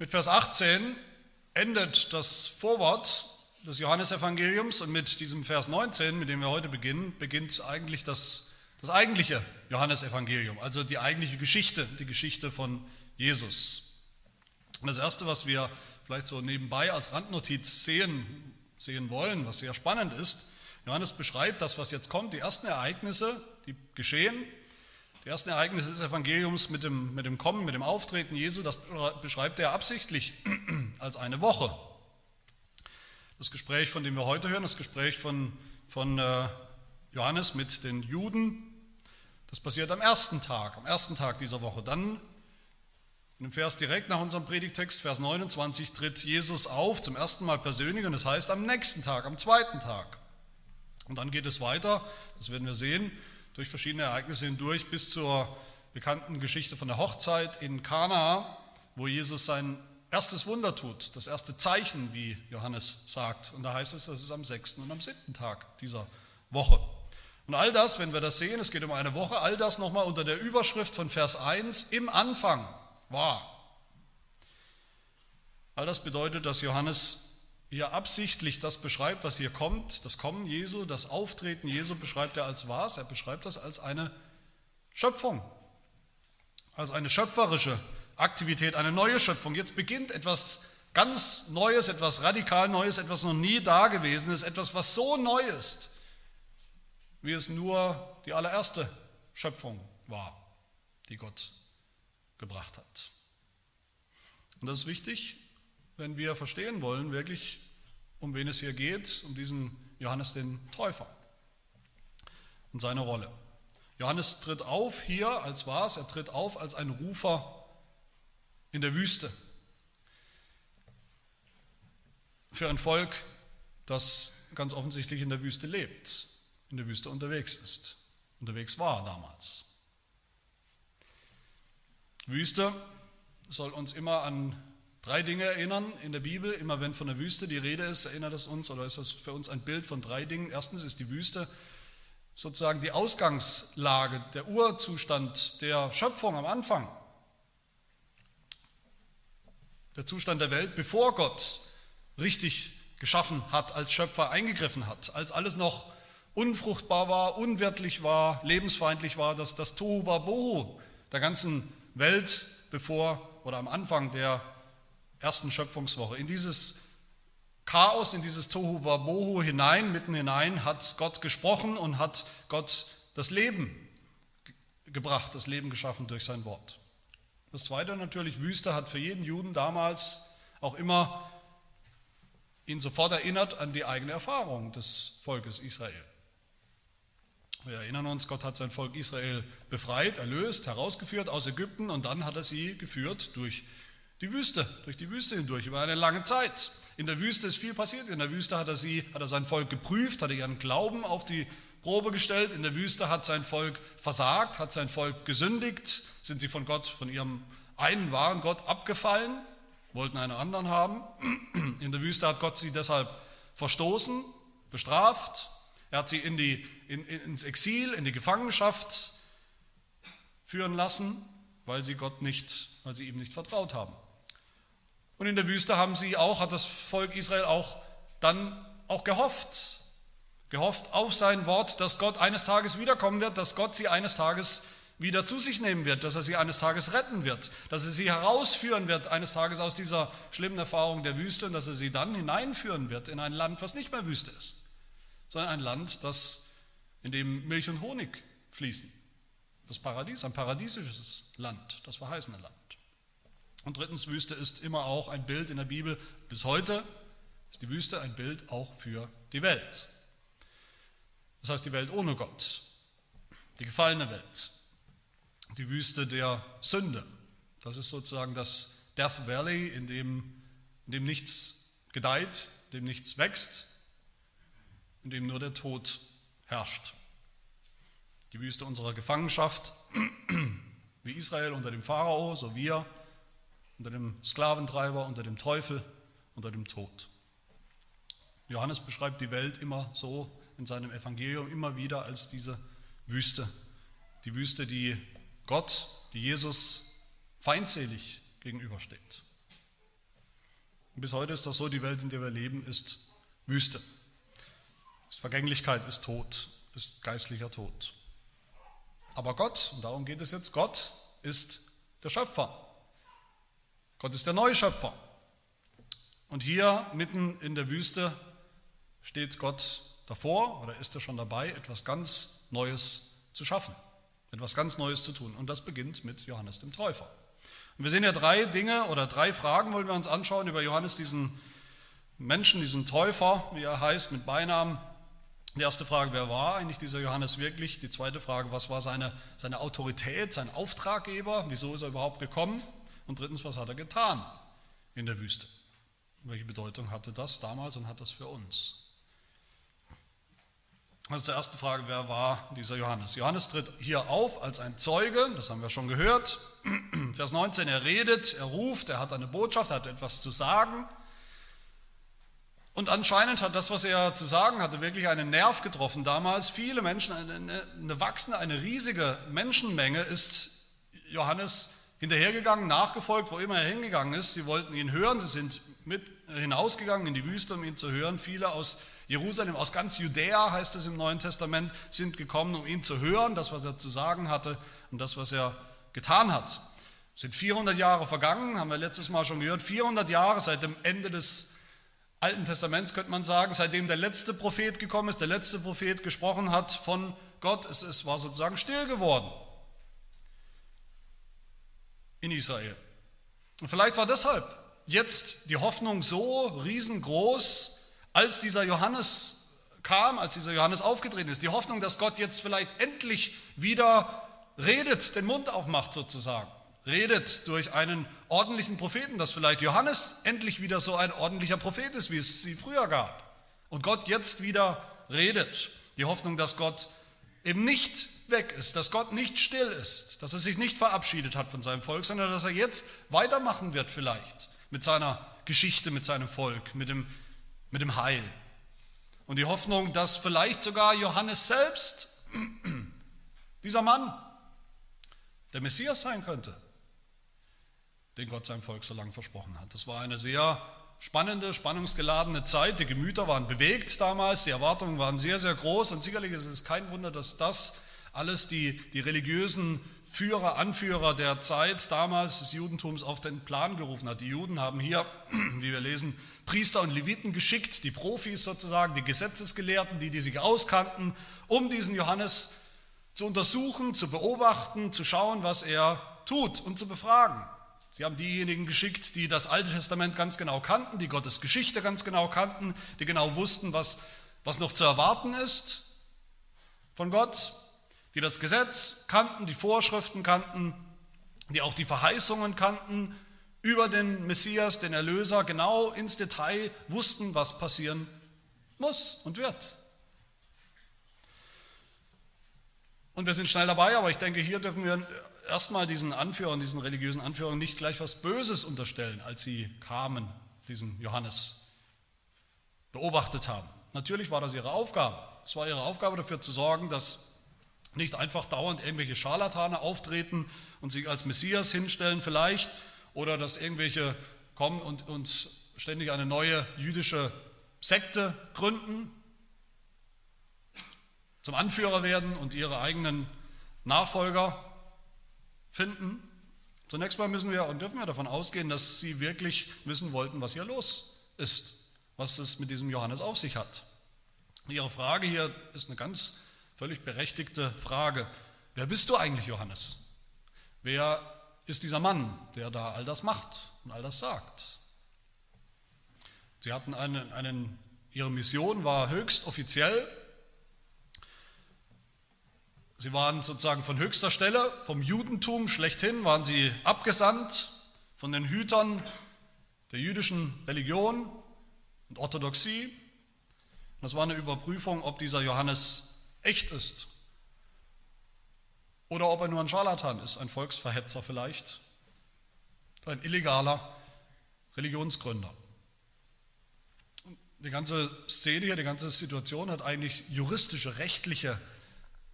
Mit Vers 18 endet das Vorwort des Johannesevangeliums und mit diesem Vers 19, mit dem wir heute beginnen, beginnt eigentlich das, das eigentliche Johannesevangelium, also die eigentliche Geschichte, die Geschichte von Jesus. Und das Erste, was wir vielleicht so nebenbei als Randnotiz sehen, sehen wollen, was sehr spannend ist, Johannes beschreibt das, was jetzt kommt, die ersten Ereignisse, die geschehen, die ersten Ereignisse des Evangeliums mit dem, mit dem Kommen, mit dem Auftreten Jesu, das beschreibt er absichtlich als eine Woche. Das Gespräch, von dem wir heute hören, das Gespräch von, von äh, Johannes mit den Juden, das passiert am ersten Tag, am ersten Tag dieser Woche. Dann, in dem Vers direkt nach unserem Predigtext, Vers 29, tritt Jesus auf, zum ersten Mal persönlich, und das heißt am nächsten Tag, am zweiten Tag. Und dann geht es weiter, das werden wir sehen, durch verschiedene Ereignisse hindurch bis zur bekannten Geschichte von der Hochzeit in Kana, wo Jesus sein erstes Wunder tut, das erste Zeichen, wie Johannes sagt. Und da heißt es, das ist am sechsten und am siebten Tag dieser Woche. Und all das, wenn wir das sehen, es geht um eine Woche, all das nochmal unter der Überschrift von Vers 1, im Anfang war. All das bedeutet, dass Johannes hier absichtlich das beschreibt, was hier kommt, das Kommen Jesu, das Auftreten Jesu beschreibt er als was? Er beschreibt das als eine Schöpfung, als eine schöpferische Aktivität, eine neue Schöpfung. Jetzt beginnt etwas ganz Neues, etwas radikal Neues, etwas noch nie Dagewesenes, etwas, was so neu ist, wie es nur die allererste Schöpfung war, die Gott gebracht hat. Und das ist wichtig, wenn wir verstehen wollen, wirklich, um wen es hier geht, um diesen Johannes den Täufer und seine Rolle. Johannes tritt auf hier als was? Er tritt auf als ein Rufer in der Wüste. Für ein Volk, das ganz offensichtlich in der Wüste lebt, in der Wüste unterwegs ist, unterwegs war damals. Wüste soll uns immer an drei Dinge erinnern in der Bibel. Immer wenn von der Wüste die Rede ist, erinnert es uns oder ist das für uns ein Bild von drei Dingen. Erstens ist die Wüste sozusagen die Ausgangslage, der Urzustand der Schöpfung am Anfang. Der Zustand der Welt, bevor Gott richtig geschaffen hat, als Schöpfer eingegriffen hat, als alles noch unfruchtbar war, unwirtlich war, lebensfeindlich war, dass das Tohu Wabohu der ganzen Welt bevor oder am Anfang der ersten Schöpfungswoche. In dieses Chaos, in dieses Tohu Wabohu hinein, mitten hinein, hat Gott gesprochen und hat Gott das Leben gebracht, das Leben geschaffen durch sein Wort. Das zweite natürlich, Wüste hat für jeden Juden damals auch immer ihn sofort erinnert an die eigene Erfahrung des Volkes Israel. Wir erinnern uns, Gott hat sein Volk Israel befreit, erlöst, herausgeführt aus Ägypten und dann hat er sie geführt durch die Wüste, durch die Wüste hindurch, über eine lange Zeit. In der Wüste ist viel passiert. In der Wüste hat er, sie, hat er sein Volk geprüft, hat er ihren Glauben auf die Probe gestellt. In der Wüste hat sein Volk versagt, hat sein Volk gesündigt, sind sie von Gott, von ihrem einen wahren Gott abgefallen, wollten einen anderen haben. In der Wüste hat Gott sie deshalb verstoßen, bestraft. Er hat sie in die, in, ins Exil, in die Gefangenschaft führen lassen, weil sie Gott nicht, weil sie ihm nicht vertraut haben. Und in der Wüste haben sie auch, hat das Volk Israel auch dann auch gehofft, gehofft auf sein Wort, dass Gott eines Tages wiederkommen wird, dass Gott sie eines Tages wieder zu sich nehmen wird, dass er sie eines Tages retten wird, dass er sie herausführen wird eines Tages aus dieser schlimmen Erfahrung der Wüste und dass er sie dann hineinführen wird in ein Land, was nicht mehr Wüste ist, sondern ein Land, das, in dem Milch und Honig fließen. Das Paradies, ein paradiesisches Land, das verheißene Land. Und drittens, Wüste ist immer auch ein Bild in der Bibel. Bis heute ist die Wüste ein Bild auch für die Welt. Das heißt die Welt ohne Gott, die gefallene Welt, die Wüste der Sünde. Das ist sozusagen das Death Valley, in dem, in dem nichts gedeiht, in dem nichts wächst, in dem nur der Tod herrscht. Die Wüste unserer Gefangenschaft, wie Israel unter dem Pharao, so wir unter dem Sklaventreiber, unter dem Teufel, unter dem Tod. Johannes beschreibt die Welt immer so in seinem Evangelium, immer wieder als diese Wüste. Die Wüste, die Gott, die Jesus feindselig gegenübersteht. bis heute ist das so, die Welt, in der wir leben, ist Wüste. Ist Vergänglichkeit, ist Tod, ist geistlicher Tod. Aber Gott, und darum geht es jetzt, Gott ist der Schöpfer. Gott ist der neue Schöpfer. Und hier mitten in der Wüste steht Gott davor oder ist er schon dabei, etwas ganz Neues zu schaffen, etwas ganz Neues zu tun. Und das beginnt mit Johannes dem Täufer. Und wir sehen ja drei Dinge oder drei Fragen wollen wir uns anschauen über Johannes, diesen Menschen, diesen Täufer, wie er heißt, mit Beinamen. Die erste Frage, wer war eigentlich dieser Johannes wirklich? Die zweite Frage, was war seine, seine Autorität, sein Auftraggeber? Wieso ist er überhaupt gekommen? Und drittens, was hat er getan in der Wüste? Welche Bedeutung hatte das damals und hat das für uns? Das ist die erste Frage, wer war dieser Johannes? Johannes tritt hier auf als ein Zeuge, das haben wir schon gehört. Vers 19, er redet, er ruft, er hat eine Botschaft, er hat etwas zu sagen. Und anscheinend hat das, was er zu sagen hatte, wirklich einen Nerv getroffen damals. Viele Menschen, eine, eine wachsende, eine riesige Menschenmenge ist Johannes hinterhergegangen, nachgefolgt, wo immer er hingegangen ist. Sie wollten ihn hören, sie sind mit hinausgegangen in die Wüste, um ihn zu hören. Viele aus Jerusalem, aus ganz Judäa, heißt es im Neuen Testament, sind gekommen, um ihn zu hören, das, was er zu sagen hatte und das, was er getan hat. Es sind 400 Jahre vergangen, haben wir letztes Mal schon gehört, 400 Jahre seit dem Ende des Alten Testaments, könnte man sagen, seitdem der letzte Prophet gekommen ist, der letzte Prophet gesprochen hat von Gott, es, es war sozusagen still geworden in Israel. Und vielleicht war deshalb jetzt die Hoffnung so riesengroß, als dieser Johannes kam, als dieser Johannes aufgetreten ist, die Hoffnung, dass Gott jetzt vielleicht endlich wieder redet, den Mund aufmacht sozusagen, redet durch einen ordentlichen Propheten, dass vielleicht Johannes endlich wieder so ein ordentlicher Prophet ist, wie es sie früher gab. Und Gott jetzt wieder redet. Die Hoffnung, dass Gott eben nicht weg ist, dass Gott nicht still ist, dass er sich nicht verabschiedet hat von seinem Volk, sondern dass er jetzt weitermachen wird vielleicht mit seiner Geschichte, mit seinem Volk, mit dem mit dem Heil. Und die Hoffnung, dass vielleicht sogar Johannes selbst, dieser Mann, der Messias sein könnte, den Gott seinem Volk so lange versprochen hat. Das war eine sehr spannende, spannungsgeladene Zeit. Die Gemüter waren bewegt damals, die Erwartungen waren sehr, sehr groß und sicherlich ist es kein Wunder, dass das alles die, die religiösen Führer, Anführer der Zeit damals des Judentums auf den Plan gerufen hat. Die Juden haben hier, wie wir lesen, Priester und Leviten geschickt, die Profis sozusagen, die Gesetzesgelehrten, die, die sich auskannten, um diesen Johannes zu untersuchen, zu beobachten, zu schauen, was er tut und zu befragen. Sie haben diejenigen geschickt, die das Alte Testament ganz genau kannten, die Gottes Geschichte ganz genau kannten, die genau wussten, was, was noch zu erwarten ist von Gott, die das Gesetz kannten, die Vorschriften kannten, die auch die Verheißungen kannten über den Messias, den Erlöser, genau ins Detail wussten, was passieren muss und wird. Und wir sind schnell dabei, aber ich denke, hier dürfen wir erstmal diesen Anführern, diesen religiösen Anführern nicht gleich was Böses unterstellen, als sie kamen, diesen Johannes beobachtet haben. Natürlich war das ihre Aufgabe. Es war ihre Aufgabe dafür zu sorgen, dass nicht einfach dauernd irgendwelche Scharlatane auftreten und sich als Messias hinstellen vielleicht, oder dass irgendwelche kommen und, und ständig eine neue jüdische Sekte gründen, zum Anführer werden und ihre eigenen Nachfolger finden. Zunächst mal müssen wir und dürfen wir davon ausgehen, dass sie wirklich wissen wollten, was hier los ist, was es mit diesem Johannes auf sich hat. Ihre Frage hier ist eine ganz völlig berechtigte Frage. Wer bist du eigentlich, Johannes? Wer ist dieser Mann, der da all das macht und all das sagt. Sie hatten einen, einen ihre Mission war höchst offiziell. Sie waren sozusagen von höchster Stelle, vom Judentum schlechthin, waren sie abgesandt von den Hütern der jüdischen Religion und Orthodoxie. Das war eine Überprüfung, ob dieser Johannes echt ist, oder ob er nur ein Scharlatan ist, ein Volksverhetzer vielleicht, ein illegaler Religionsgründer. Die ganze Szene hier, die ganze Situation hat eigentlich juristische, rechtliche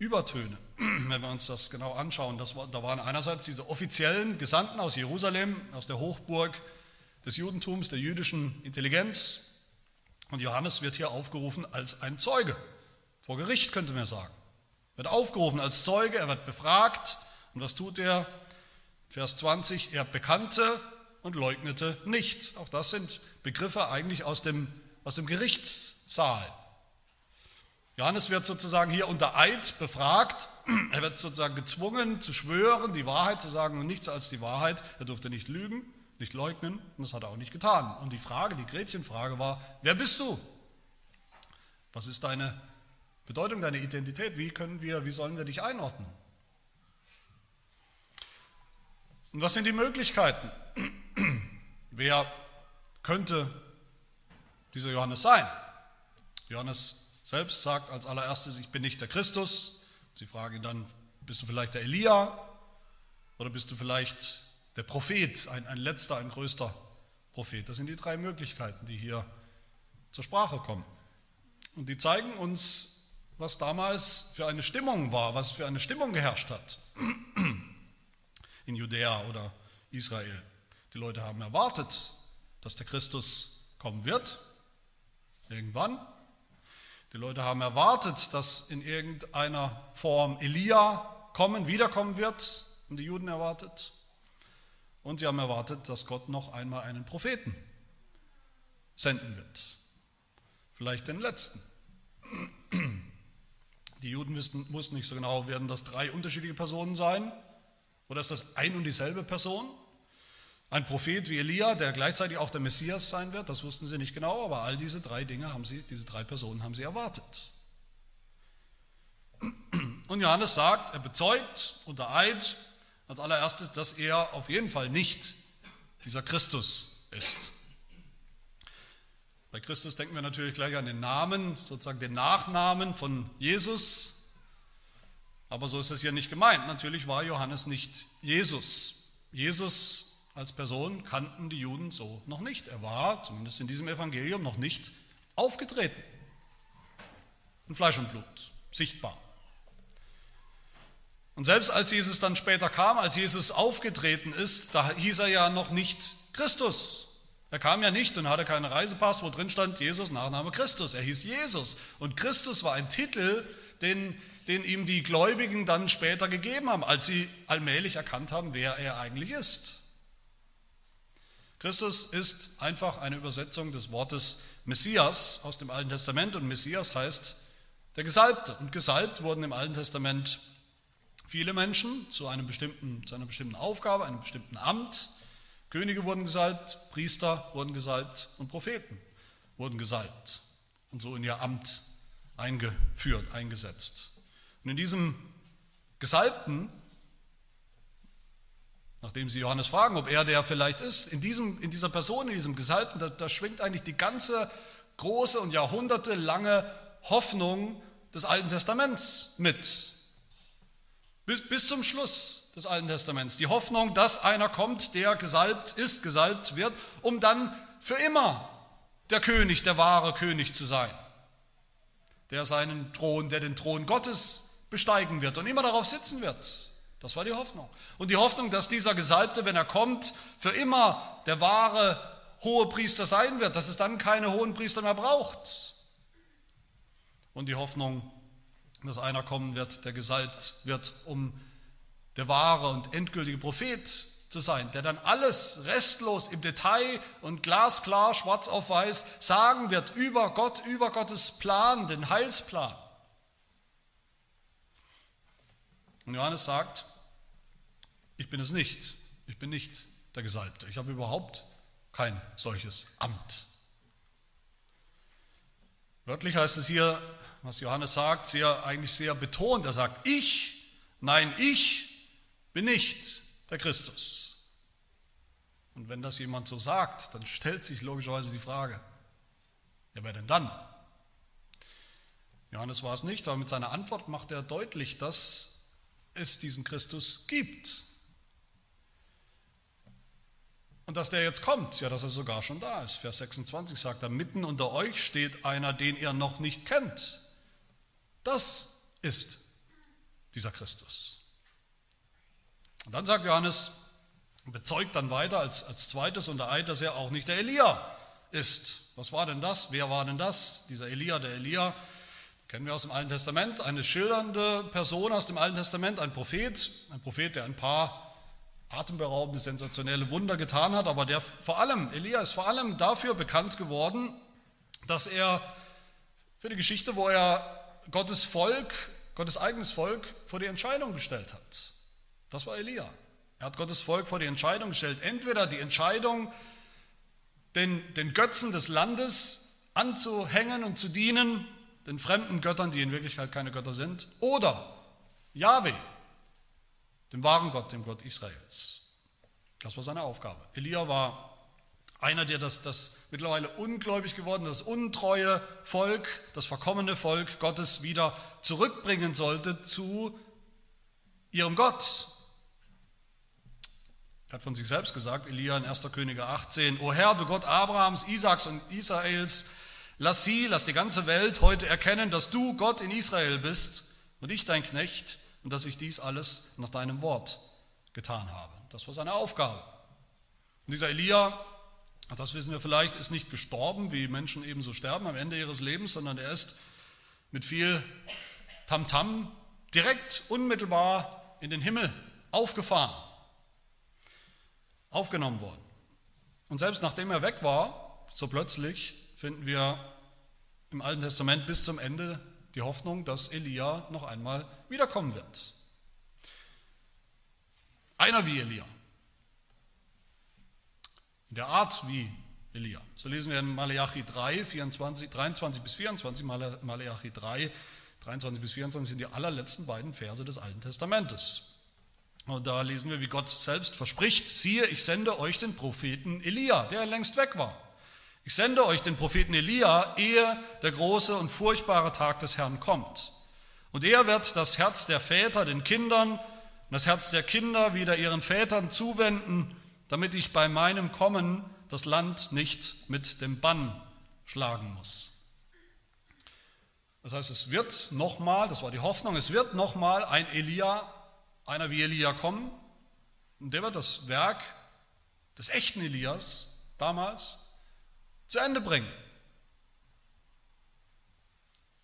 Übertöne, wenn wir uns das genau anschauen. Das war, da waren einerseits diese offiziellen Gesandten aus Jerusalem, aus der Hochburg des Judentums, der jüdischen Intelligenz. Und Johannes wird hier aufgerufen als ein Zeuge. Vor Gericht könnte man sagen. Er wird aufgerufen als Zeuge, er wird befragt. Und was tut er? Vers 20, er bekannte und leugnete nicht. Auch das sind Begriffe eigentlich aus dem, aus dem Gerichtssaal. Johannes wird sozusagen hier unter Eid befragt. Er wird sozusagen gezwungen zu schwören, die Wahrheit zu sagen und nichts als die Wahrheit. Er durfte nicht lügen, nicht leugnen und das hat er auch nicht getan. Und die Frage, die Gretchenfrage war, wer bist du? Was ist deine Bedeutung, deine Identität? Wie können wir, wie sollen wir dich einordnen? Und was sind die Möglichkeiten? Wer könnte dieser Johannes sein? Johannes selbst sagt als allererstes, ich bin nicht der Christus. Sie fragen ihn dann, bist du vielleicht der Elia oder bist du vielleicht der Prophet, ein, ein letzter, ein größter Prophet? Das sind die drei Möglichkeiten, die hier zur Sprache kommen. Und die zeigen uns, was damals für eine Stimmung war, was für eine Stimmung geherrscht hat in Judäa oder Israel. Die Leute haben erwartet, dass der Christus kommen wird, irgendwann. Die Leute haben erwartet, dass in irgendeiner Form Elia kommen, wiederkommen wird, und die Juden erwartet. Und sie haben erwartet, dass Gott noch einmal einen Propheten senden wird. Vielleicht den letzten. Die Juden wussten, wussten nicht so genau, werden das drei unterschiedliche Personen sein? Oder ist das ein und dieselbe Person? Ein Prophet wie Elia, der gleichzeitig auch der Messias sein wird, das wussten sie nicht genau, aber all diese drei Dinge haben sie, diese drei Personen haben sie erwartet. Und Johannes sagt, er bezeugt unter Eid als allererstes, dass er auf jeden Fall nicht dieser Christus ist. Bei Christus denken wir natürlich gleich an den Namen, sozusagen den Nachnamen von Jesus. Aber so ist es hier nicht gemeint. Natürlich war Johannes nicht Jesus. Jesus als Person kannten die Juden so noch nicht. Er war, zumindest in diesem Evangelium, noch nicht aufgetreten. In Fleisch und Blut, sichtbar. Und selbst als Jesus dann später kam, als Jesus aufgetreten ist, da hieß er ja noch nicht Christus. Er kam ja nicht und hatte keinen Reisepass, wo drin stand Jesus, Nachname Christus. Er hieß Jesus. Und Christus war ein Titel, den, den ihm die Gläubigen dann später gegeben haben, als sie allmählich erkannt haben, wer er eigentlich ist. Christus ist einfach eine Übersetzung des Wortes Messias aus dem Alten Testament und Messias heißt der Gesalbte. Und gesalbt wurden im Alten Testament viele Menschen zu, einem bestimmten, zu einer bestimmten Aufgabe, einem bestimmten Amt. Könige wurden gesalbt, Priester wurden gesalbt und Propheten wurden gesalbt und so in ihr Amt eingeführt, eingesetzt. Und in diesem Gesalbten Nachdem sie Johannes fragen, ob er der vielleicht ist, in, diesem, in dieser Person, in diesem Gesalbten, da, da schwingt eigentlich die ganze große und jahrhundertelange Hoffnung des Alten Testaments mit. Bis, bis zum Schluss des Alten Testaments. Die Hoffnung, dass einer kommt, der gesalbt ist, gesalbt wird, um dann für immer der König, der wahre König zu sein. Der seinen Thron, der den Thron Gottes besteigen wird und immer darauf sitzen wird. Das war die Hoffnung. Und die Hoffnung, dass dieser Gesalbte, wenn er kommt, für immer der wahre hohe Priester sein wird, dass es dann keine hohen Priester mehr braucht. Und die Hoffnung, dass einer kommen wird, der gesalbt wird, um der wahre und endgültige Prophet zu sein, der dann alles restlos im Detail und glasklar, schwarz auf weiß sagen wird über Gott, über Gottes Plan, den Heilsplan. Und Johannes sagt, ich bin es nicht. Ich bin nicht der Gesalbte. Ich habe überhaupt kein solches Amt. Wörtlich heißt es hier, was Johannes sagt, sehr, eigentlich sehr betont. Er sagt, ich, nein, ich bin nicht der Christus. Und wenn das jemand so sagt, dann stellt sich logischerweise die Frage, ja, wer denn dann? Johannes war es nicht, aber mit seiner Antwort macht er deutlich, dass es diesen Christus gibt. Und dass der jetzt kommt, ja, dass er sogar schon da ist. Vers 26 sagt er, mitten unter euch steht einer, den ihr noch nicht kennt. Das ist dieser Christus. Und dann sagt Johannes, bezeugt dann weiter als, als zweites unter Eid, dass er auch nicht der Elia ist. Was war denn das? Wer war denn das? Dieser Elia, der Elia, kennen wir aus dem Alten Testament, eine schildernde Person aus dem Alten Testament, ein Prophet, ein Prophet, der ein paar atemberaubende, sensationelle Wunder getan hat, aber der vor allem, Elia ist vor allem dafür bekannt geworden, dass er für die Geschichte, wo er Gottes Volk, Gottes eigenes Volk vor die Entscheidung gestellt hat. Das war Elia. Er hat Gottes Volk vor die Entscheidung gestellt, entweder die Entscheidung, den, den Götzen des Landes anzuhängen und zu dienen, den fremden Göttern, die in Wirklichkeit keine Götter sind, oder Yahweh, dem wahren Gott, dem Gott Israels. Das war seine Aufgabe. Elia war einer, der das, das mittlerweile ungläubig geworden, das untreue Volk, das verkommene Volk Gottes wieder zurückbringen sollte zu ihrem Gott. Er hat von sich selbst gesagt, Elia in 1. Könige 18, O Herr, du Gott Abrahams, Isaaks und Israels, lass sie, lass die ganze Welt heute erkennen, dass du Gott in Israel bist und ich dein Knecht und dass ich dies alles nach deinem Wort getan habe. Das war seine Aufgabe. Und dieser Elia, das wissen wir vielleicht, ist nicht gestorben, wie Menschen ebenso sterben am Ende ihres Lebens, sondern er ist mit viel Tamtam -Tam direkt unmittelbar in den Himmel aufgefahren, aufgenommen worden. Und selbst nachdem er weg war, so plötzlich finden wir im Alten Testament bis zum Ende die Hoffnung, dass Elia noch einmal wiederkommen wird. Einer wie Elia. In der Art wie Elia. So lesen wir in Malachi 3, 24, 23 bis 24, Malachi 3, 23 bis 24 sind die allerletzten beiden Verse des Alten Testamentes. Und da lesen wir, wie Gott selbst verspricht, siehe, ich sende euch den Propheten Elia, der längst weg war. Ich sende euch den Propheten Elia, ehe der große und furchtbare Tag des Herrn kommt. Und er wird das Herz der Väter den Kindern und das Herz der Kinder wieder ihren Vätern zuwenden, damit ich bei meinem Kommen das Land nicht mit dem Bann schlagen muss. Das heißt, es wird nochmal, das war die Hoffnung, es wird nochmal ein Elia, einer wie Elia kommen, und der wird das Werk des echten Elias damals zu Ende bringen.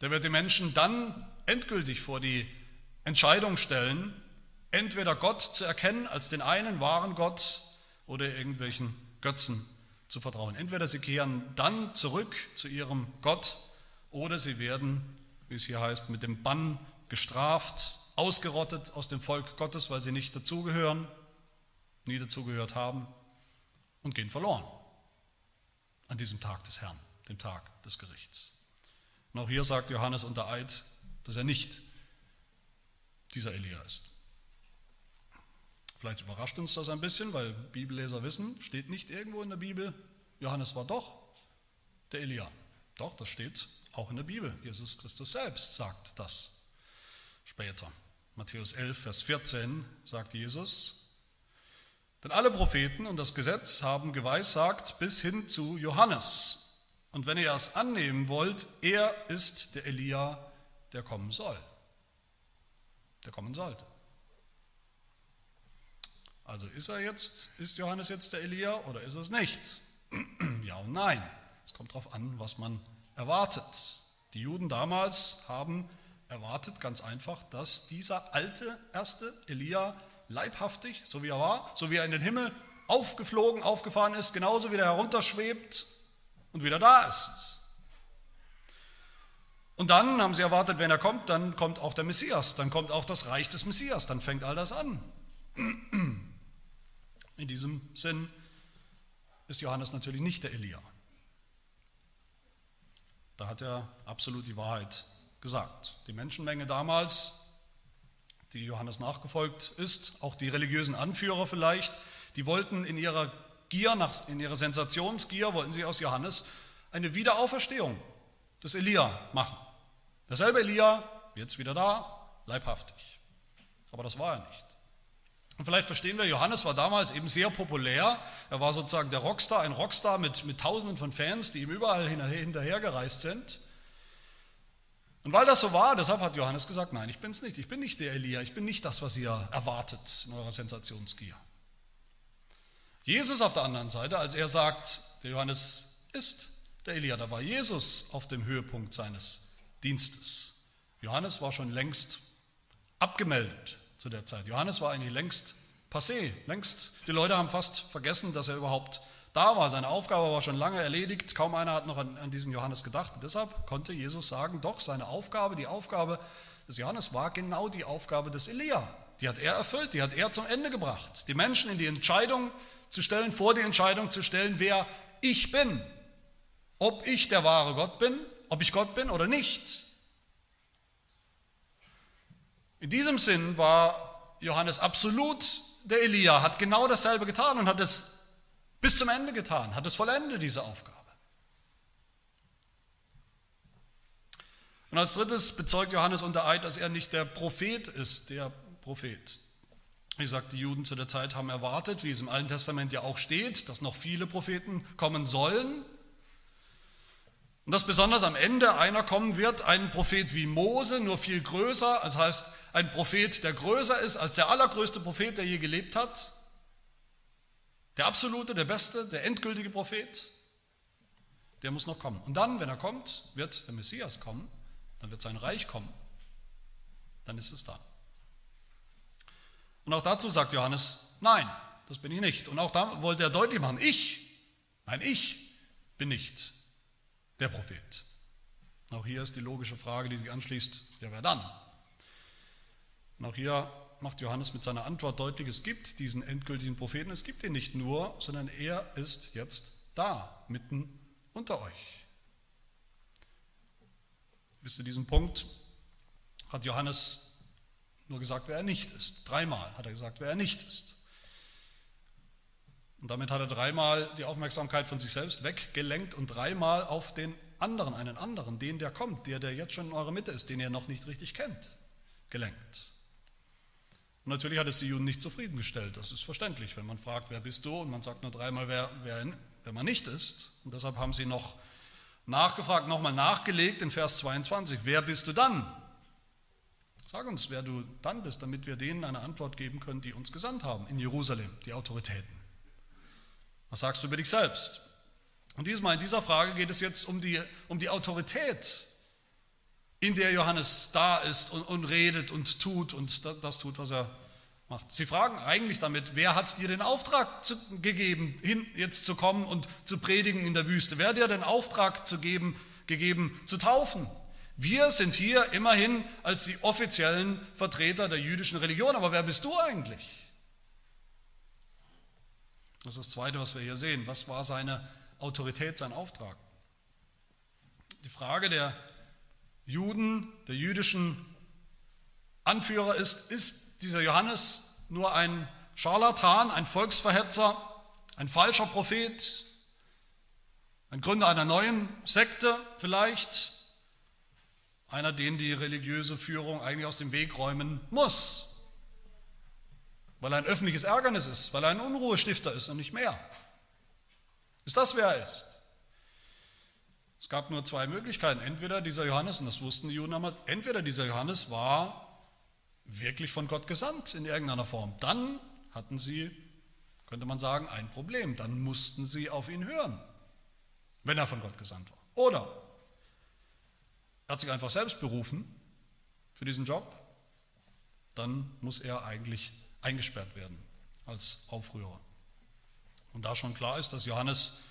Der wird die Menschen dann endgültig vor die Entscheidung stellen, entweder Gott zu erkennen als den einen wahren Gott oder irgendwelchen Götzen zu vertrauen. Entweder sie kehren dann zurück zu ihrem Gott oder sie werden, wie es hier heißt, mit dem Bann gestraft, ausgerottet aus dem Volk Gottes, weil sie nicht dazugehören, nie dazugehört haben und gehen verloren an diesem Tag des Herrn, dem Tag des Gerichts. Und auch hier sagt Johannes unter Eid, dass er nicht dieser Elia ist. Vielleicht überrascht uns das ein bisschen, weil Bibelleser wissen, steht nicht irgendwo in der Bibel, Johannes war doch der Elia. Doch, das steht auch in der Bibel. Jesus Christus selbst sagt das später. Matthäus 11, Vers 14 sagt Jesus, denn alle Propheten und das Gesetz haben geweissagt bis hin zu Johannes. Und wenn ihr es annehmen wollt, er ist der Elia, der kommen soll. Der kommen sollte. Also ist er jetzt, ist Johannes jetzt der Elia oder ist es nicht? Ja und nein. Es kommt darauf an, was man erwartet. Die Juden damals haben erwartet ganz einfach, dass dieser alte erste Elia leibhaftig, so wie er war, so wie er in den Himmel aufgeflogen, aufgefahren ist, genauso wie er herunterschwebt und wieder da ist. Und dann haben sie erwartet, wenn er kommt, dann kommt auch der Messias, dann kommt auch das Reich des Messias, dann fängt all das an. In diesem Sinn ist Johannes natürlich nicht der Elia. Da hat er absolut die Wahrheit gesagt. Die Menschenmenge damals die Johannes nachgefolgt ist, auch die religiösen Anführer vielleicht, die wollten in ihrer Gier, nach, in ihrer Sensationsgier, wollten sie aus Johannes eine Wiederauferstehung des Elia machen. Derselbe Elia, jetzt wieder da, leibhaftig. Aber das war er nicht. Und vielleicht verstehen wir, Johannes war damals eben sehr populär. Er war sozusagen der Rockstar, ein Rockstar mit, mit Tausenden von Fans, die ihm überall hinterhergereist sind. Und weil das so war, deshalb hat Johannes gesagt, nein, ich bin es nicht, ich bin nicht der Elia, ich bin nicht das, was ihr erwartet in eurer Sensationsgier. Jesus auf der anderen Seite, als er sagt, der Johannes ist der Elia, da war Jesus auf dem Höhepunkt seines Dienstes. Johannes war schon längst abgemeldet zu der Zeit. Johannes war eigentlich längst passé, längst. Die Leute haben fast vergessen, dass er überhaupt da war. Seine Aufgabe war schon lange erledigt. Kaum einer hat noch an, an diesen Johannes gedacht. Und deshalb konnte Jesus sagen, doch, seine Aufgabe, die Aufgabe des Johannes war genau die Aufgabe des Elia. Die hat er erfüllt, die hat er zum Ende gebracht. Die Menschen in die Entscheidung zu stellen, vor die Entscheidung zu stellen, wer ich bin. Ob ich der wahre Gott bin, ob ich Gott bin oder nicht. In diesem Sinn war Johannes absolut der Elia, hat genau dasselbe getan und hat es bis zum Ende getan, hat es vollendet, diese Aufgabe. Und als drittes bezeugt Johannes unter Eid, dass er nicht der Prophet ist, der Prophet. Wie gesagt, die Juden zu der Zeit haben erwartet, wie es im Alten Testament ja auch steht, dass noch viele Propheten kommen sollen. Und dass besonders am Ende einer kommen wird, ein Prophet wie Mose, nur viel größer, das heißt ein Prophet, der größer ist als der allergrößte Prophet, der je gelebt hat. Der absolute, der beste, der endgültige Prophet, der muss noch kommen. Und dann, wenn er kommt, wird der Messias kommen, dann wird sein Reich kommen, dann ist es da. Und auch dazu sagt Johannes, nein, das bin ich nicht. Und auch da wollte er deutlich machen, ich, nein, ich bin nicht der Prophet. Auch hier ist die logische Frage, die sich anschließt, ja, wer dann? Und auch hier macht Johannes mit seiner Antwort deutlich, es gibt diesen endgültigen Propheten, es gibt ihn nicht nur, sondern er ist jetzt da, mitten unter euch. Bis zu diesem Punkt hat Johannes nur gesagt, wer er nicht ist. Dreimal hat er gesagt, wer er nicht ist. Und damit hat er dreimal die Aufmerksamkeit von sich selbst weggelenkt und dreimal auf den anderen, einen anderen, den, der kommt, der, der jetzt schon in eurer Mitte ist, den ihr noch nicht richtig kennt, gelenkt. Und natürlich hat es die Juden nicht zufriedengestellt. Das ist verständlich, wenn man fragt, wer bist du? Und man sagt nur dreimal, wer, wer, wer man nicht ist. Und deshalb haben sie noch nachgefragt, nochmal nachgelegt in Vers 22. Wer bist du dann? Sag uns, wer du dann bist, damit wir denen eine Antwort geben können, die uns gesandt haben in Jerusalem, die Autoritäten. Was sagst du über dich selbst? Und diesmal in dieser Frage geht es jetzt um die, um die Autorität, in der Johannes da ist und, und redet und tut und das tut, was er macht. Sie fragen eigentlich damit, wer hat dir den Auftrag zu, gegeben, hin, jetzt zu kommen und zu predigen in der Wüste? Wer hat dir den Auftrag zu geben, gegeben, zu taufen? Wir sind hier immerhin als die offiziellen Vertreter der jüdischen Religion, aber wer bist du eigentlich? Das ist das Zweite, was wir hier sehen. Was war seine Autorität, sein Auftrag? Die Frage der Juden, der jüdischen Anführer ist, ist dieser Johannes nur ein Scharlatan, ein Volksverhetzer, ein falscher Prophet, ein Gründer einer neuen Sekte vielleicht, einer, den die religiöse Führung eigentlich aus dem Weg räumen muss, weil er ein öffentliches Ärgernis ist, weil er ein Unruhestifter ist und nicht mehr. Ist das, wer er ist? Es gab nur zwei Möglichkeiten. Entweder dieser Johannes, und das wussten die Juden damals, entweder dieser Johannes war wirklich von Gott gesandt in irgendeiner Form. Dann hatten sie, könnte man sagen, ein Problem. Dann mussten sie auf ihn hören, wenn er von Gott gesandt war. Oder er hat sich einfach selbst berufen für diesen Job, dann muss er eigentlich eingesperrt werden als Aufrührer. Und da schon klar ist, dass Johannes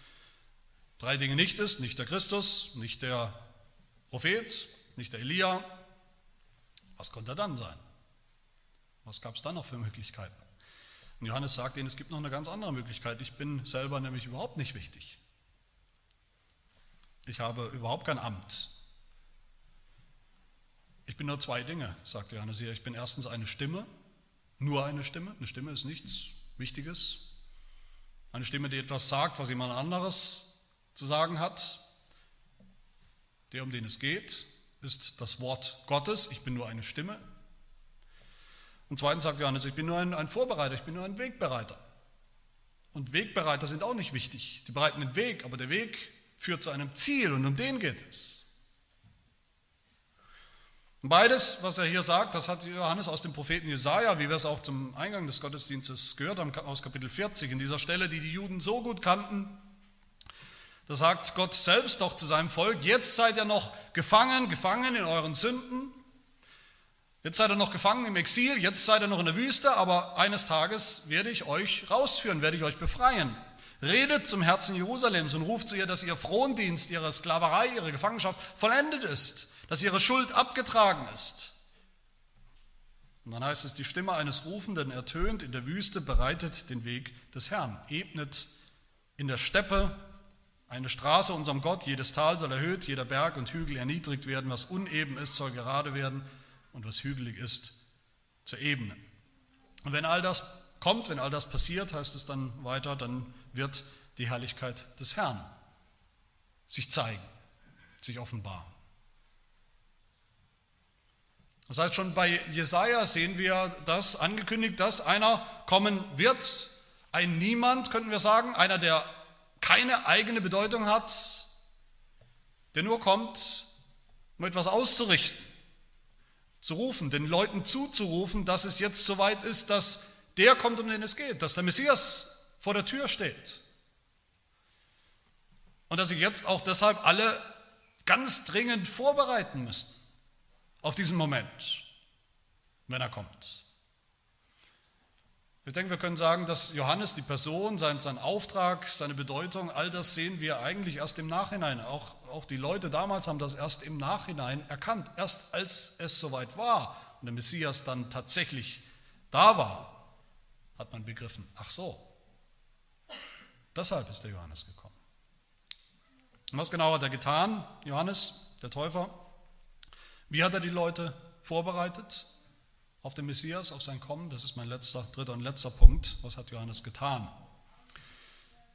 drei Dinge nicht ist, nicht der Christus, nicht der Prophet, nicht der Elia, was konnte er dann sein? Was gab es dann noch für Möglichkeiten? Und Johannes sagt ihnen, es gibt noch eine ganz andere Möglichkeit. Ich bin selber nämlich überhaupt nicht wichtig. Ich habe überhaupt kein Amt. Ich bin nur zwei Dinge, sagt Johannes hier. Ich bin erstens eine Stimme, nur eine Stimme. Eine Stimme ist nichts Wichtiges. Eine Stimme, die etwas sagt, was jemand anderes zu sagen hat. Der, um den es geht, ist das Wort Gottes. Ich bin nur eine Stimme. Und zweitens sagt Johannes, ich bin nur ein, ein Vorbereiter, ich bin nur ein Wegbereiter. Und Wegbereiter sind auch nicht wichtig. Die bereiten den Weg, aber der Weg führt zu einem Ziel und um den geht es. Und beides, was er hier sagt, das hat Johannes aus dem Propheten Jesaja, wie wir es auch zum Eingang des Gottesdienstes gehört haben, aus Kapitel 40, in dieser Stelle, die die Juden so gut kannten. Da sagt Gott selbst doch zu seinem Volk: Jetzt seid ihr noch gefangen, gefangen in euren Sünden. Jetzt seid ihr noch gefangen im Exil, jetzt seid ihr noch in der Wüste, aber eines Tages werde ich euch rausführen, werde ich euch befreien. Redet zum Herzen Jerusalems und ruft zu ihr, dass ihr Frondienst, ihre Sklaverei, ihre Gefangenschaft vollendet ist dass ihre Schuld abgetragen ist. Und dann heißt es, die Stimme eines Rufenden ertönt in der Wüste, bereitet den Weg des Herrn, ebnet in der Steppe eine Straße unserem Gott, jedes Tal soll erhöht, jeder Berg und Hügel erniedrigt werden, was uneben ist, soll gerade werden und was hügelig ist, zur Ebene. Und wenn all das kommt, wenn all das passiert, heißt es dann weiter, dann wird die Herrlichkeit des Herrn sich zeigen, sich offenbaren. Das heißt, schon bei Jesaja sehen wir das angekündigt, dass einer kommen wird, ein Niemand, könnten wir sagen, einer, der keine eigene Bedeutung hat, der nur kommt, um etwas auszurichten, zu rufen, den Leuten zuzurufen, dass es jetzt soweit ist, dass der kommt, um den es geht, dass der Messias vor der Tür steht. Und dass sie jetzt auch deshalb alle ganz dringend vorbereiten müssen auf diesen Moment, wenn er kommt. Ich denke, wir können sagen, dass Johannes, die Person, sein, sein Auftrag, seine Bedeutung, all das sehen wir eigentlich erst im Nachhinein. Auch, auch die Leute damals haben das erst im Nachhinein erkannt. Erst als es soweit war und der Messias dann tatsächlich da war, hat man begriffen, ach so, deshalb ist der Johannes gekommen. Und was genau hat er getan, Johannes, der Täufer? Wie hat er die Leute vorbereitet auf den Messias, auf sein Kommen? Das ist mein letzter, dritter und letzter Punkt. Was hat Johannes getan?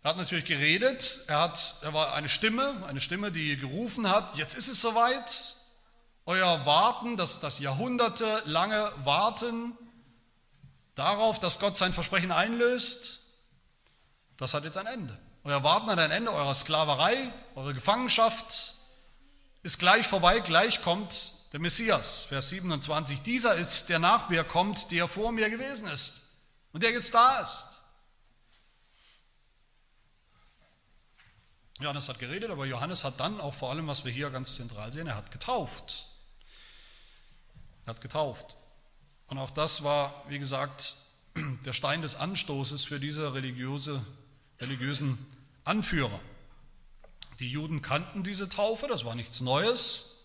Er hat natürlich geredet, er, hat, er war eine Stimme, eine Stimme, die gerufen hat, jetzt ist es soweit, euer Warten, das, das jahrhundertelange Warten darauf, dass Gott sein Versprechen einlöst, das hat jetzt ein Ende. Euer Warten hat ein Ende, eure Sklaverei, eure Gefangenschaft ist gleich vorbei, gleich kommt der Messias, Vers 27, dieser ist, der nach mir kommt, der vor mir gewesen ist und der jetzt da ist. Johannes hat geredet, aber Johannes hat dann auch vor allem, was wir hier ganz zentral sehen, er hat getauft. Er hat getauft. Und auch das war, wie gesagt, der Stein des Anstoßes für diese religiöse, religiösen Anführer. Die Juden kannten diese Taufe, das war nichts Neues.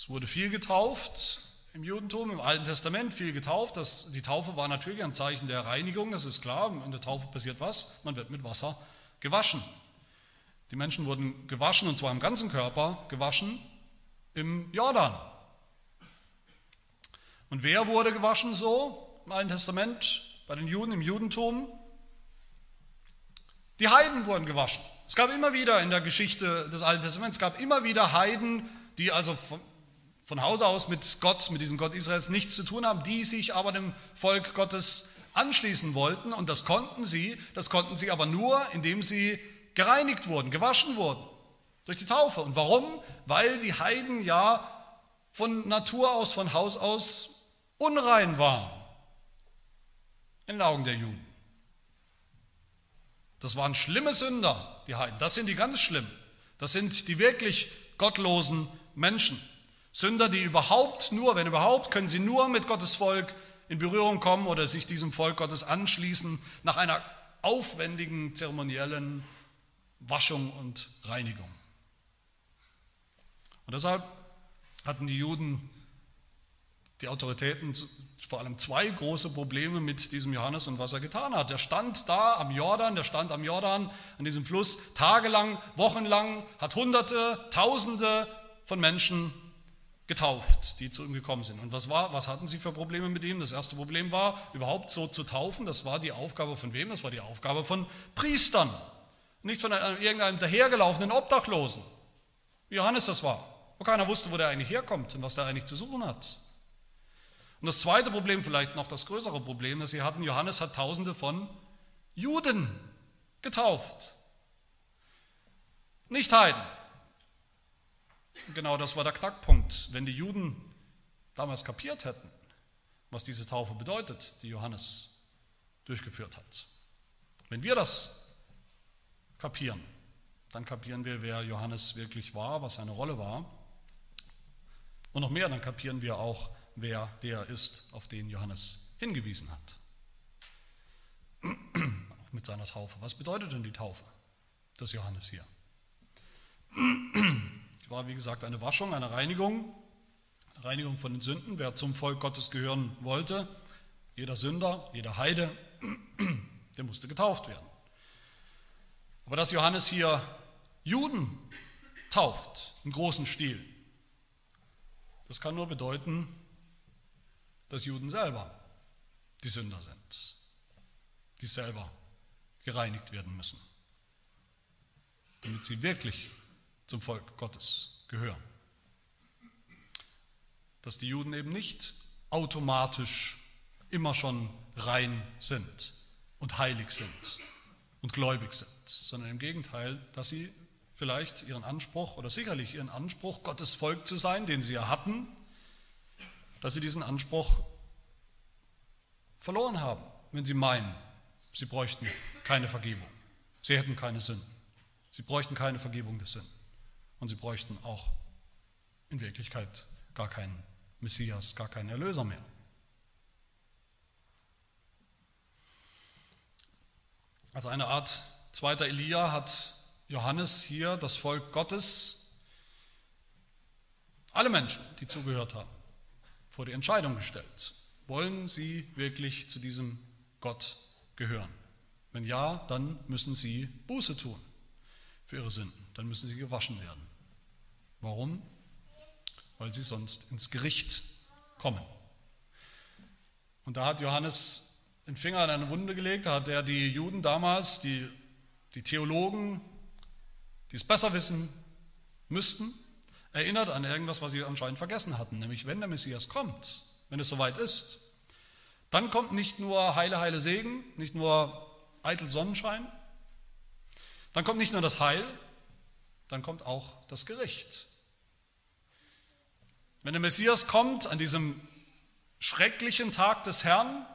Es wurde viel getauft im Judentum, im Alten Testament viel getauft. Das, die Taufe war natürlich ein Zeichen der Reinigung, das ist klar. In der Taufe passiert was? Man wird mit Wasser gewaschen. Die Menschen wurden gewaschen, und zwar im ganzen Körper gewaschen, im Jordan. Und wer wurde gewaschen so im Alten Testament, bei den Juden, im Judentum? Die Heiden wurden gewaschen. Es gab immer wieder in der Geschichte des Alten Testaments, es gab immer wieder Heiden, die also von Hause aus mit Gott, mit diesem Gott Israels nichts zu tun haben, die sich aber dem Volk Gottes anschließen wollten und das konnten sie, das konnten sie aber nur, indem sie gereinigt wurden, gewaschen wurden durch die Taufe. Und warum? Weil die Heiden ja von Natur aus, von Haus aus unrein waren in den Augen der Juden. Das waren schlimme Sünder, die Heiden. Das sind die ganz schlimm. Das sind die wirklich gottlosen Menschen. Sünder, die überhaupt nur, wenn überhaupt, können sie nur mit Gottes Volk in Berührung kommen oder sich diesem Volk Gottes anschließen nach einer aufwendigen zeremoniellen Waschung und Reinigung. Und deshalb hatten die Juden, die Autoritäten, vor allem zwei große Probleme mit diesem Johannes und was er getan hat. Der stand da am Jordan, der stand am Jordan, an diesem Fluss, tagelang, wochenlang, hat Hunderte, Tausende von Menschen getauft, die zu ihm gekommen sind. Und was, war, was hatten sie für Probleme mit ihm? Das erste Problem war, überhaupt so zu taufen. Das war die Aufgabe von wem? Das war die Aufgabe von Priestern. Nicht von irgendeinem dahergelaufenen Obdachlosen, wie Johannes das war. Wo keiner wusste, wo der eigentlich herkommt und was der eigentlich zu suchen hat. Und das zweite Problem, vielleicht noch das größere Problem, das sie hatten, Johannes hat Tausende von Juden getauft. Nicht Heiden. Genau das war der Knackpunkt. Wenn die Juden damals kapiert hätten, was diese Taufe bedeutet, die Johannes durchgeführt hat. Wenn wir das kapieren, dann kapieren wir, wer Johannes wirklich war, was seine Rolle war. Und noch mehr, dann kapieren wir auch, wer der ist, auf den Johannes hingewiesen hat. Auch mit seiner Taufe. Was bedeutet denn die Taufe des Johannes hier? War, wie gesagt, eine Waschung, eine Reinigung, eine Reinigung von den Sünden. Wer zum Volk Gottes gehören wollte, jeder Sünder, jeder Heide, der musste getauft werden. Aber dass Johannes hier Juden tauft im großen Stil, das kann nur bedeuten, dass Juden selber die Sünder sind, die selber gereinigt werden müssen, damit sie wirklich zum Volk Gottes gehören. Dass die Juden eben nicht automatisch immer schon rein sind und heilig sind und gläubig sind, sondern im Gegenteil, dass sie vielleicht ihren Anspruch oder sicherlich ihren Anspruch, Gottes Volk zu sein, den sie ja hatten, dass sie diesen Anspruch verloren haben, wenn sie meinen, sie bräuchten keine Vergebung. Sie hätten keine Sünden. Sie bräuchten keine Vergebung des Sünden. Und sie bräuchten auch in Wirklichkeit gar keinen Messias, gar keinen Erlöser mehr. Als eine Art zweiter Elia hat Johannes hier das Volk Gottes, alle Menschen, die zugehört haben, vor die Entscheidung gestellt. Wollen sie wirklich zu diesem Gott gehören? Wenn ja, dann müssen sie Buße tun für ihre Sünden. Dann müssen sie gewaschen werden. Warum? Weil sie sonst ins Gericht kommen. Und da hat Johannes den Finger in eine Wunde gelegt, da hat er die Juden damals, die, die Theologen, die es besser wissen müssten, erinnert an irgendwas, was sie anscheinend vergessen hatten, nämlich wenn der Messias kommt, wenn es soweit ist, dann kommt nicht nur heile, heile Segen, nicht nur eitel Sonnenschein, dann kommt nicht nur das Heil, dann kommt auch das Gericht. Wenn der Messias kommt an diesem schrecklichen Tag des Herrn,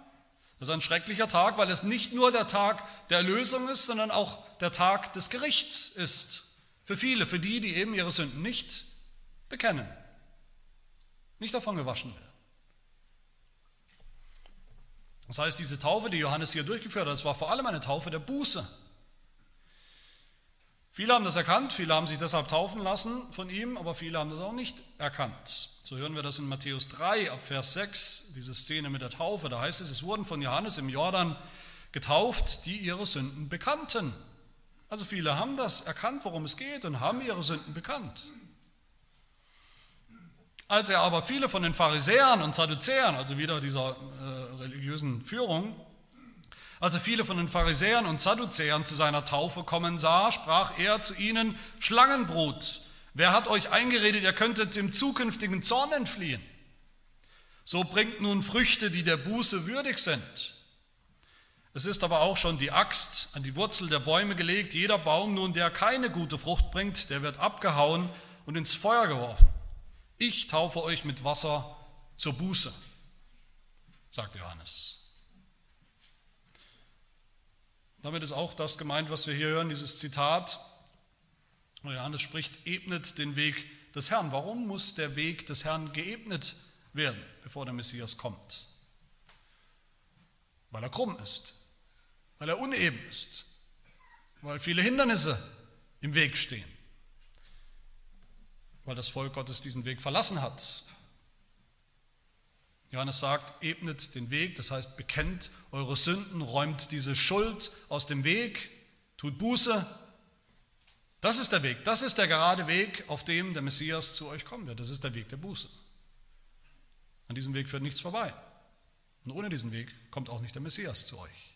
das ist ein schrecklicher Tag, weil es nicht nur der Tag der Erlösung ist, sondern auch der Tag des Gerichts ist. Für viele, für die, die eben ihre Sünden nicht bekennen, nicht davon gewaschen werden. Das heißt, diese Taufe, die Johannes hier durchgeführt hat, das war vor allem eine Taufe der Buße. Viele haben das erkannt, viele haben sich deshalb taufen lassen von ihm, aber viele haben das auch nicht erkannt. So hören wir das in Matthäus 3 ab Vers 6, diese Szene mit der Taufe. Da heißt es, es wurden von Johannes im Jordan getauft, die ihre Sünden bekannten. Also viele haben das erkannt, worum es geht und haben ihre Sünden bekannt. Als er aber viele von den Pharisäern und Sadduzäern, also wieder dieser äh, religiösen Führung, als er viele von den Pharisäern und Sadduzäern zu seiner Taufe kommen sah, sprach er zu ihnen, Schlangenbrut, wer hat euch eingeredet, ihr könntet dem zukünftigen Zorn entfliehen? So bringt nun Früchte, die der Buße würdig sind. Es ist aber auch schon die Axt an die Wurzel der Bäume gelegt. Jeder Baum nun, der keine gute Frucht bringt, der wird abgehauen und ins Feuer geworfen. Ich taufe euch mit Wasser zur Buße, sagt Johannes. Damit ist auch das gemeint, was wir hier hören, dieses Zitat. Johannes spricht, ebnet den Weg des Herrn. Warum muss der Weg des Herrn geebnet werden, bevor der Messias kommt? Weil er krumm ist, weil er uneben ist, weil viele Hindernisse im Weg stehen weil das Volk Gottes diesen Weg verlassen hat. Johannes sagt, ebnet den Weg, das heißt, bekennt eure Sünden, räumt diese Schuld aus dem Weg, tut Buße. Das ist der Weg, das ist der gerade Weg, auf dem der Messias zu euch kommen wird. Das ist der Weg der Buße. An diesem Weg führt nichts vorbei. Und ohne diesen Weg kommt auch nicht der Messias zu euch.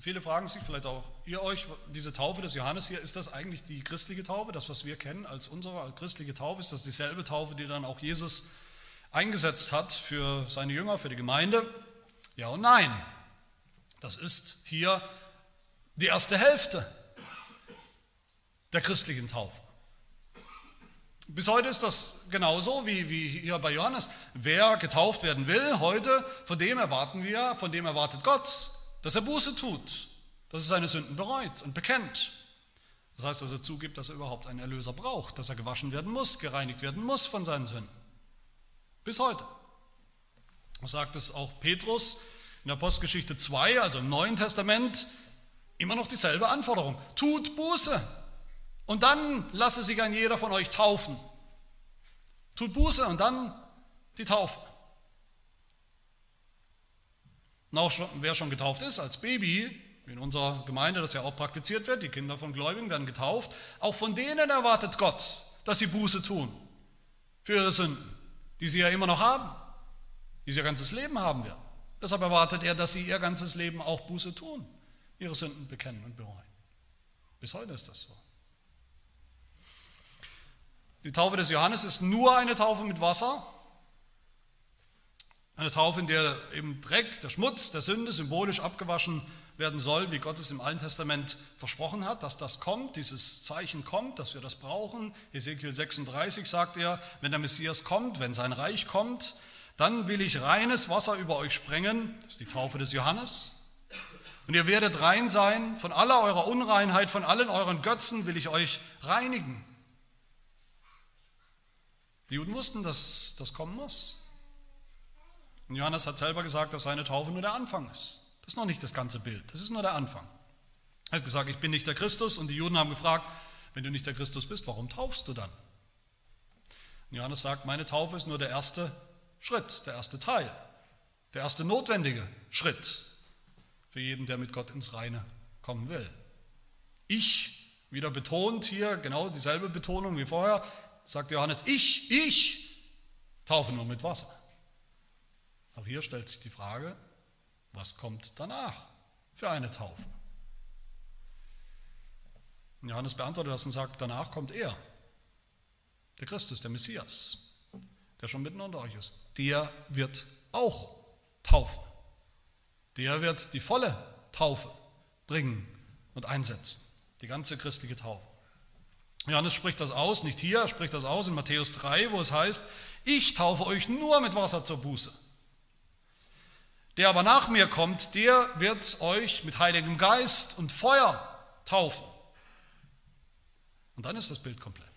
Viele fragen sich vielleicht auch, ihr euch, diese Taufe des Johannes hier, ist das eigentlich die christliche Taufe, das, was wir kennen als unsere christliche Taufe? Ist das dieselbe Taufe, die dann auch Jesus eingesetzt hat für seine Jünger, für die Gemeinde? Ja und nein. Das ist hier die erste Hälfte der christlichen Taufe. Bis heute ist das genauso wie, wie hier bei Johannes. Wer getauft werden will heute, von dem erwarten wir, von dem erwartet Gott, dass er Buße tut, dass er seine Sünden bereut und bekennt. Das heißt, dass er zugibt, dass er überhaupt einen Erlöser braucht, dass er gewaschen werden muss, gereinigt werden muss von seinen Sünden. Bis heute. Das sagt es auch Petrus in der Postgeschichte 2, also im Neuen Testament, immer noch dieselbe Anforderung. Tut Buße und dann lasse sich ein jeder von euch taufen. Tut Buße und dann die Taufe. Und auch schon, wer schon getauft ist als Baby, in unserer Gemeinde das ja auch praktiziert wird, die Kinder von Gläubigen werden getauft, auch von denen erwartet Gott, dass sie Buße tun für ihre Sünden, die sie ja immer noch haben, die sie ihr ganzes Leben haben werden. Deshalb erwartet er, dass sie ihr ganzes Leben auch Buße tun, ihre Sünden bekennen und bereuen. Bis heute ist das so. Die Taufe des Johannes ist nur eine Taufe mit Wasser. Eine Taufe, in der eben Dreck, der Schmutz der Sünde symbolisch abgewaschen werden soll, wie Gott es im Alten Testament versprochen hat, dass das kommt, dieses Zeichen kommt, dass wir das brauchen. Ezekiel 36 sagt er, wenn der Messias kommt, wenn sein Reich kommt, dann will ich reines Wasser über euch sprengen, das ist die Taufe des Johannes. Und ihr werdet rein sein, von aller eurer Unreinheit, von allen euren Götzen will ich euch reinigen. Die Juden wussten, dass das kommen muss. Und Johannes hat selber gesagt, dass seine Taufe nur der Anfang ist. Das ist noch nicht das ganze Bild, das ist nur der Anfang. Er hat gesagt, ich bin nicht der Christus und die Juden haben gefragt, wenn du nicht der Christus bist, warum taufst du dann? Und Johannes sagt, meine Taufe ist nur der erste Schritt, der erste Teil, der erste notwendige Schritt für jeden, der mit Gott ins Reine kommen will. Ich, wieder betont hier, genau dieselbe Betonung wie vorher, sagt Johannes, ich, ich taufe nur mit Wasser. Auch hier stellt sich die Frage, was kommt danach für eine Taufe? Und Johannes beantwortet das und sagt, danach kommt er, der Christus, der Messias, der schon mitten unter euch ist. Der wird auch taufen. Der wird die volle Taufe bringen und einsetzen, die ganze christliche Taufe. Johannes spricht das aus, nicht hier, er spricht das aus in Matthäus 3, wo es heißt, ich taufe euch nur mit Wasser zur Buße. Der aber nach mir kommt, der wird euch mit Heiligem Geist und Feuer taufen. Und dann ist das Bild komplett.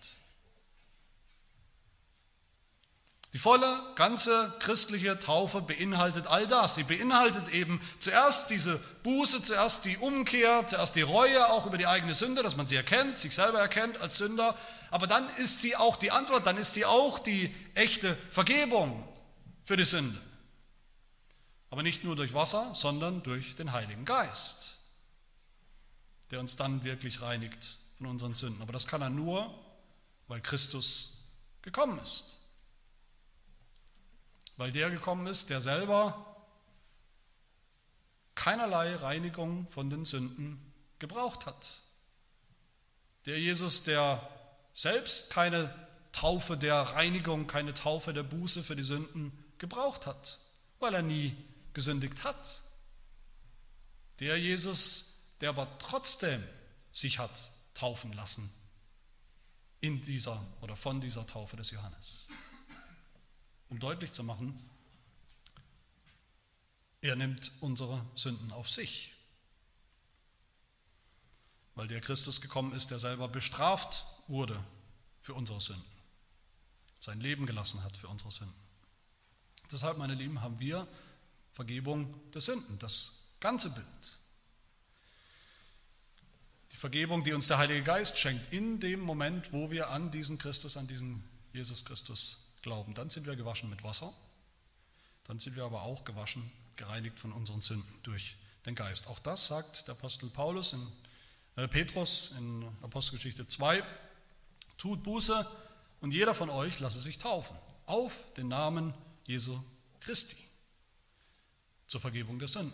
Die volle, ganze christliche Taufe beinhaltet all das. Sie beinhaltet eben zuerst diese Buße, zuerst die Umkehr, zuerst die Reue auch über die eigene Sünde, dass man sie erkennt, sich selber erkennt als Sünder. Aber dann ist sie auch die Antwort, dann ist sie auch die echte Vergebung für die Sünde. Aber nicht nur durch Wasser, sondern durch den Heiligen Geist, der uns dann wirklich reinigt von unseren Sünden. Aber das kann er nur, weil Christus gekommen ist weil der gekommen ist, der selber keinerlei Reinigung von den Sünden gebraucht hat. Der Jesus, der selbst keine Taufe der Reinigung, keine Taufe der Buße für die Sünden gebraucht hat, weil er nie gesündigt hat. Der Jesus, der aber trotzdem sich hat taufen lassen in dieser oder von dieser Taufe des Johannes um deutlich zu machen, er nimmt unsere Sünden auf sich. Weil der Christus gekommen ist, der selber bestraft wurde für unsere Sünden, sein Leben gelassen hat für unsere Sünden. Deshalb, meine Lieben, haben wir Vergebung der Sünden, das ganze Bild. Die Vergebung, die uns der Heilige Geist schenkt, in dem Moment, wo wir an diesen Christus, an diesen Jesus Christus glauben. Dann sind wir gewaschen mit Wasser, dann sind wir aber auch gewaschen, gereinigt von unseren Sünden durch den Geist. Auch das sagt der Apostel Paulus in äh, Petrus in Apostelgeschichte 2. Tut Buße und jeder von euch lasse sich taufen auf den Namen Jesu Christi zur Vergebung der Sünden.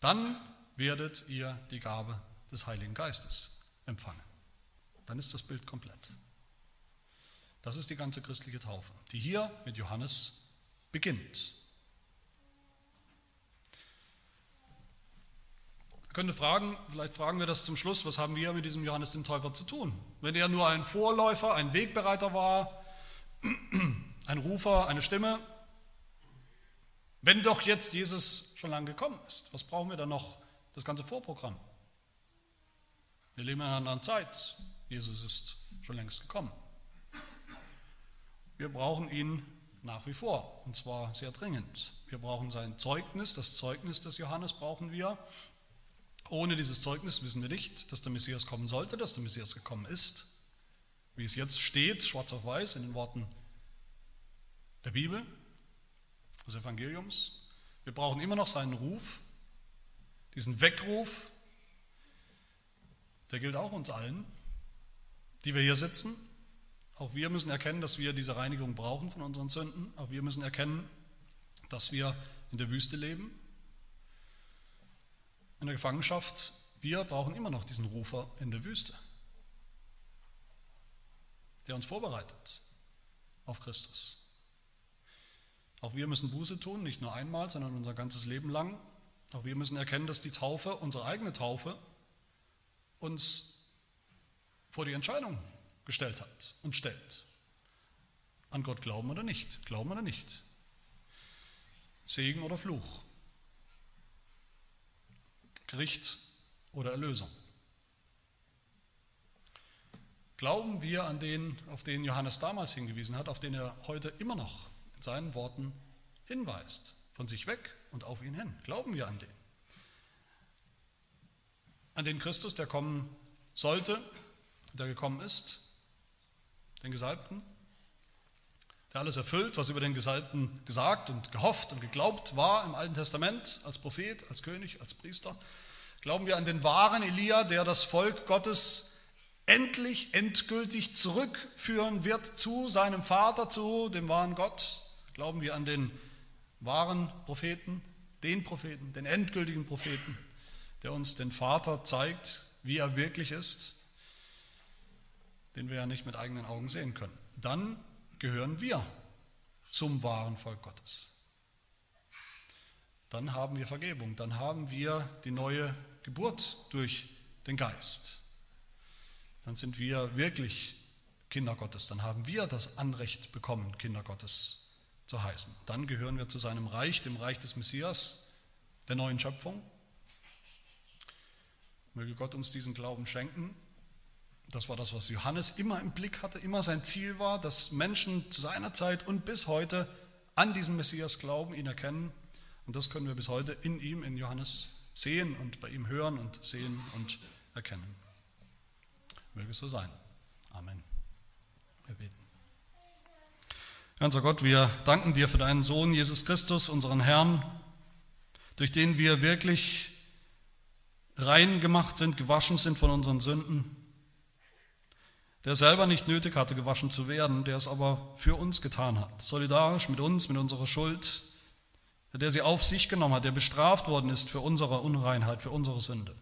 Dann werdet ihr die Gabe des Heiligen Geistes empfangen. Dann ist das Bild komplett. Das ist die ganze christliche Taufe, die hier mit Johannes beginnt. Man könnte fragen, vielleicht fragen wir das zum Schluss, was haben wir mit diesem Johannes dem Täufer zu tun? Wenn er nur ein Vorläufer, ein Wegbereiter war, ein Rufer, eine Stimme, wenn doch jetzt Jesus schon lange gekommen ist, was brauchen wir dann noch das ganze Vorprogramm? Wir leben in einer anderen Zeit. Jesus ist schon längst gekommen. Wir brauchen ihn nach wie vor, und zwar sehr dringend. Wir brauchen sein Zeugnis, das Zeugnis des Johannes brauchen wir. Ohne dieses Zeugnis wissen wir nicht, dass der Messias kommen sollte, dass der Messias gekommen ist. Wie es jetzt steht, schwarz auf weiß in den Worten der Bibel, des Evangeliums. Wir brauchen immer noch seinen Ruf, diesen Weckruf, der gilt auch uns allen, die wir hier sitzen. Auch wir müssen erkennen, dass wir diese Reinigung brauchen von unseren Sünden. Auch wir müssen erkennen, dass wir in der Wüste leben, in der Gefangenschaft. Wir brauchen immer noch diesen Rufer in der Wüste, der uns vorbereitet auf Christus. Auch wir müssen Buße tun, nicht nur einmal, sondern unser ganzes Leben lang. Auch wir müssen erkennen, dass die Taufe, unsere eigene Taufe, uns vor die Entscheidung gestellt hat und stellt. An Gott glauben oder nicht, glauben oder nicht. Segen oder Fluch. Gericht oder Erlösung. Glauben wir an den, auf den Johannes damals hingewiesen hat, auf den er heute immer noch seinen Worten hinweist. Von sich weg und auf ihn hin. Glauben wir an den? An den Christus, der kommen sollte, der gekommen ist, den Gesalbten, der alles erfüllt, was über den Gesalbten gesagt und gehofft und geglaubt war im Alten Testament, als Prophet, als König, als Priester. Glauben wir an den wahren Elia, der das Volk Gottes endlich, endgültig zurückführen wird zu seinem Vater, zu dem wahren Gott, Glauben wir an den wahren Propheten, den Propheten, den endgültigen Propheten, der uns den Vater zeigt, wie er wirklich ist, den wir ja nicht mit eigenen Augen sehen können. Dann gehören wir zum wahren Volk Gottes. Dann haben wir Vergebung, dann haben wir die neue Geburt durch den Geist. Dann sind wir wirklich Kinder Gottes, dann haben wir das Anrecht bekommen, Kinder Gottes zu heißen. Dann gehören wir zu seinem Reich, dem Reich des Messias, der neuen Schöpfung. Möge Gott uns diesen Glauben schenken. Das war das, was Johannes immer im Blick hatte, immer sein Ziel war, dass Menschen zu seiner Zeit und bis heute an diesen Messias glauben, ihn erkennen. Und das können wir bis heute in ihm, in Johannes, sehen und bei ihm hören und sehen und erkennen. Möge es so sein. Amen. Wir beten. Ganzer Gott, wir danken dir für deinen Sohn Jesus Christus, unseren Herrn, durch den wir wirklich rein gemacht sind, gewaschen sind von unseren Sünden, der selber nicht nötig hatte, gewaschen zu werden, der es aber für uns getan hat, solidarisch mit uns, mit unserer Schuld, der sie auf sich genommen hat, der bestraft worden ist für unsere Unreinheit, für unsere Sünde.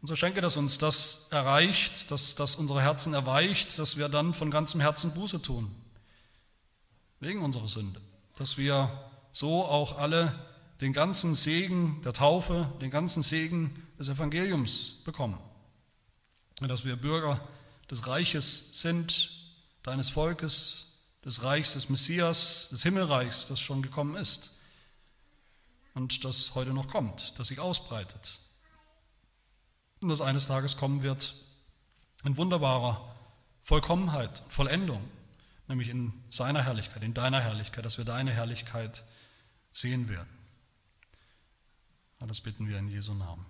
Und so schenke, dass uns das erreicht, dass, dass unsere Herzen erweicht, dass wir dann von ganzem Herzen Buße tun, wegen unserer Sünde. Dass wir so auch alle den ganzen Segen der Taufe, den ganzen Segen des Evangeliums bekommen. Und dass wir Bürger des Reiches sind, deines Volkes, des Reichs des Messias, des Himmelreichs, das schon gekommen ist und das heute noch kommt, das sich ausbreitet und dass eines Tages kommen wird in wunderbarer Vollkommenheit, Vollendung, nämlich in seiner Herrlichkeit, in deiner Herrlichkeit, dass wir deine Herrlichkeit sehen werden. Das bitten wir in Jesu Namen.